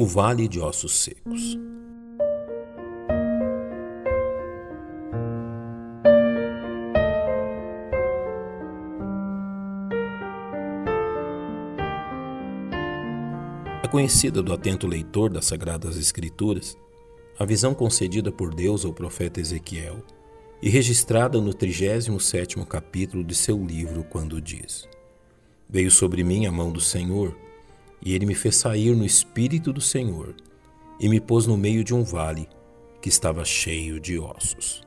O Vale de Ossos Secos. É conhecida do atento leitor das Sagradas Escrituras a visão concedida por Deus ao profeta Ezequiel e registrada no 37º capítulo de seu livro, quando diz: Veio sobre mim a mão do Senhor, e ele me fez sair no espírito do Senhor, e me pôs no meio de um vale que estava cheio de ossos.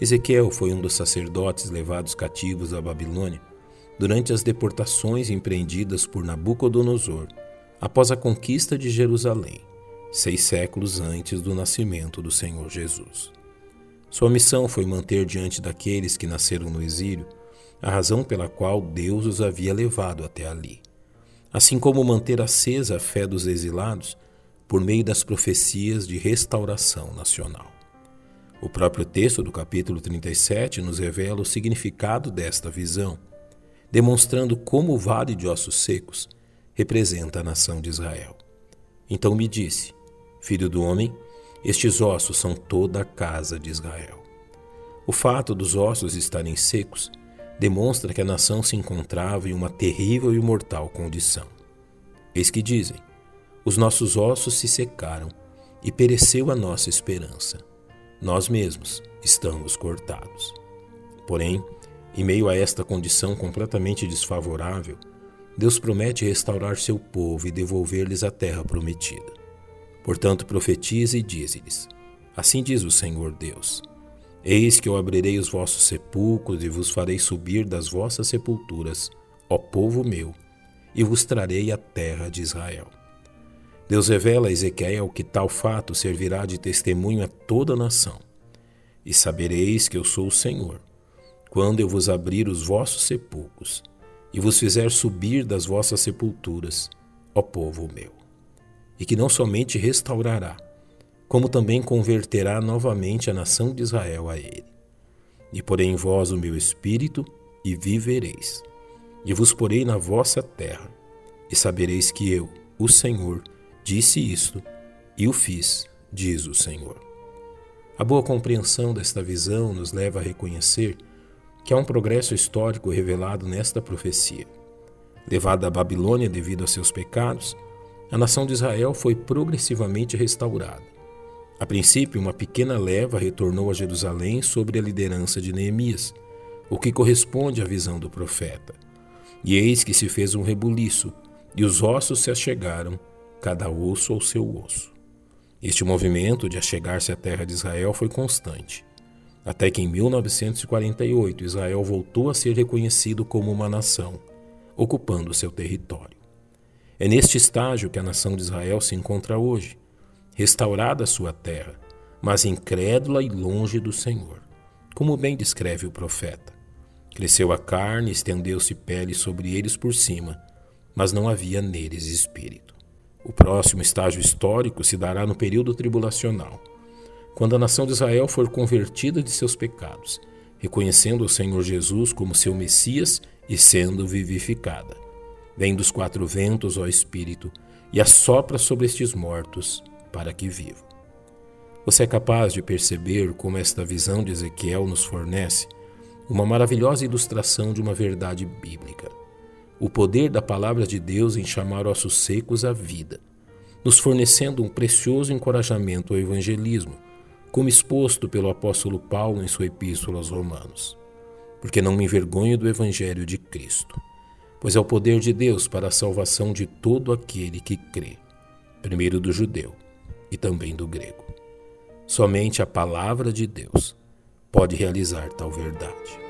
Ezequiel foi um dos sacerdotes levados cativos à Babilônia durante as deportações empreendidas por Nabucodonosor após a conquista de Jerusalém, seis séculos antes do nascimento do Senhor Jesus. Sua missão foi manter diante daqueles que nasceram no exílio a razão pela qual Deus os havia levado até ali assim como manter acesa a fé dos exilados por meio das profecias de restauração nacional. O próprio texto do capítulo 37 nos revela o significado desta visão, demonstrando como o vale de ossos secos representa a nação de Israel. Então me disse: Filho do homem, estes ossos são toda a casa de Israel. O fato dos ossos estarem secos demonstra que a nação se encontrava em uma terrível e mortal condição. Eis que dizem: os nossos ossos se secaram e pereceu a nossa esperança. Nós mesmos estamos cortados. Porém, em meio a esta condição completamente desfavorável, Deus promete restaurar seu povo e devolver-lhes a terra prometida. Portanto, profetize e dize-lhes: Assim diz o Senhor Deus Eis que eu abrirei os vossos sepulcros e vos farei subir das vossas sepulturas, ó povo meu, e vos trarei a terra de Israel. Deus revela a Ezequiel que tal fato servirá de testemunho a toda a nação. E sabereis que eu sou o Senhor, quando eu vos abrir os vossos sepulcros e vos fizer subir das vossas sepulturas, ó povo meu. E que não somente restaurará, como também converterá novamente a nação de Israel a ele. E porei em vós o meu espírito, e vivereis. E vos porei na vossa terra, e sabereis que eu, o Senhor, disse isto, e o fiz, diz o Senhor. A boa compreensão desta visão nos leva a reconhecer que há um progresso histórico revelado nesta profecia. Levada à Babilônia devido a seus pecados, a nação de Israel foi progressivamente restaurada a princípio, uma pequena leva retornou a Jerusalém sob a liderança de Neemias, o que corresponde à visão do profeta. E eis que se fez um rebuliço, e os ossos se achegaram, cada osso ao seu osso. Este movimento de achegar-se à terra de Israel foi constante, até que em 1948 Israel voltou a ser reconhecido como uma nação, ocupando seu território. É neste estágio que a nação de Israel se encontra hoje restaurada a sua terra, mas incrédula e longe do Senhor, como bem descreve o profeta. Cresceu a carne, estendeu-se pele sobre eles por cima, mas não havia neles espírito. O próximo estágio histórico se dará no período tribulacional, quando a nação de Israel for convertida de seus pecados, reconhecendo o Senhor Jesus como seu Messias e sendo vivificada. Vem dos quatro ventos, ó Espírito, e assopra sobre estes mortos para que vivam. Você é capaz de perceber como esta visão de Ezequiel nos fornece uma maravilhosa ilustração de uma verdade bíblica. O poder da palavra de Deus em chamar ossos secos à vida, nos fornecendo um precioso encorajamento ao evangelismo, como exposto pelo apóstolo Paulo em sua epístola aos Romanos. Porque não me envergonho do evangelho de Cristo, pois é o poder de Deus para a salvação de todo aquele que crê, primeiro do judeu e também do grego. Somente a palavra de Deus pode realizar tal verdade.